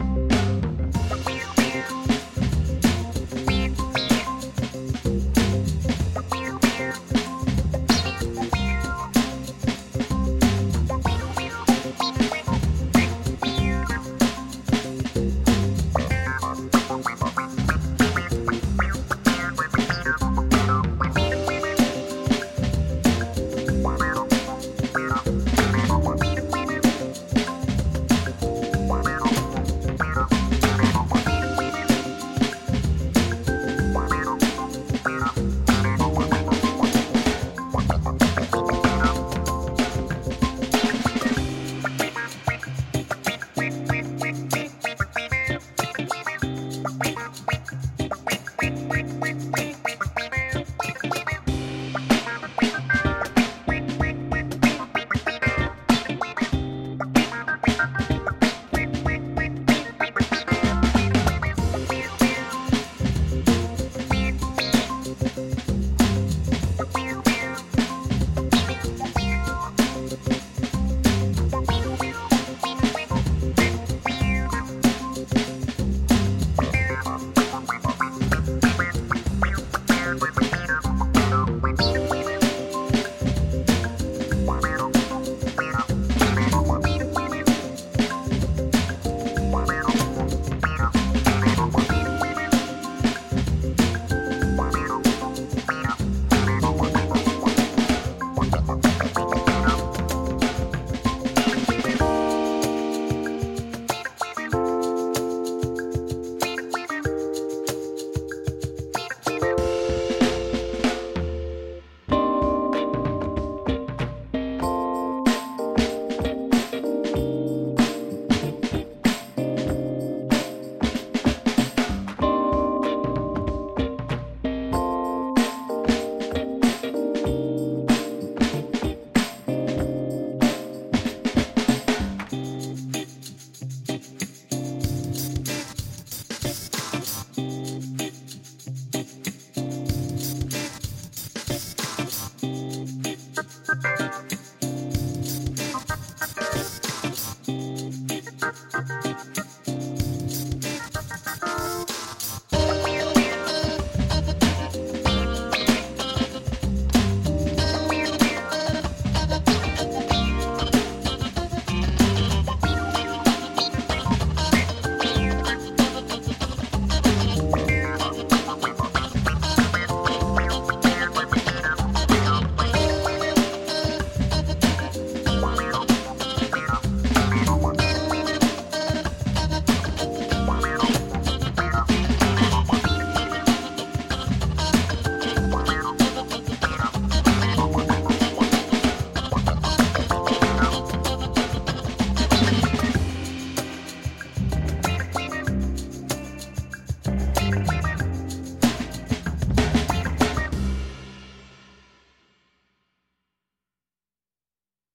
you.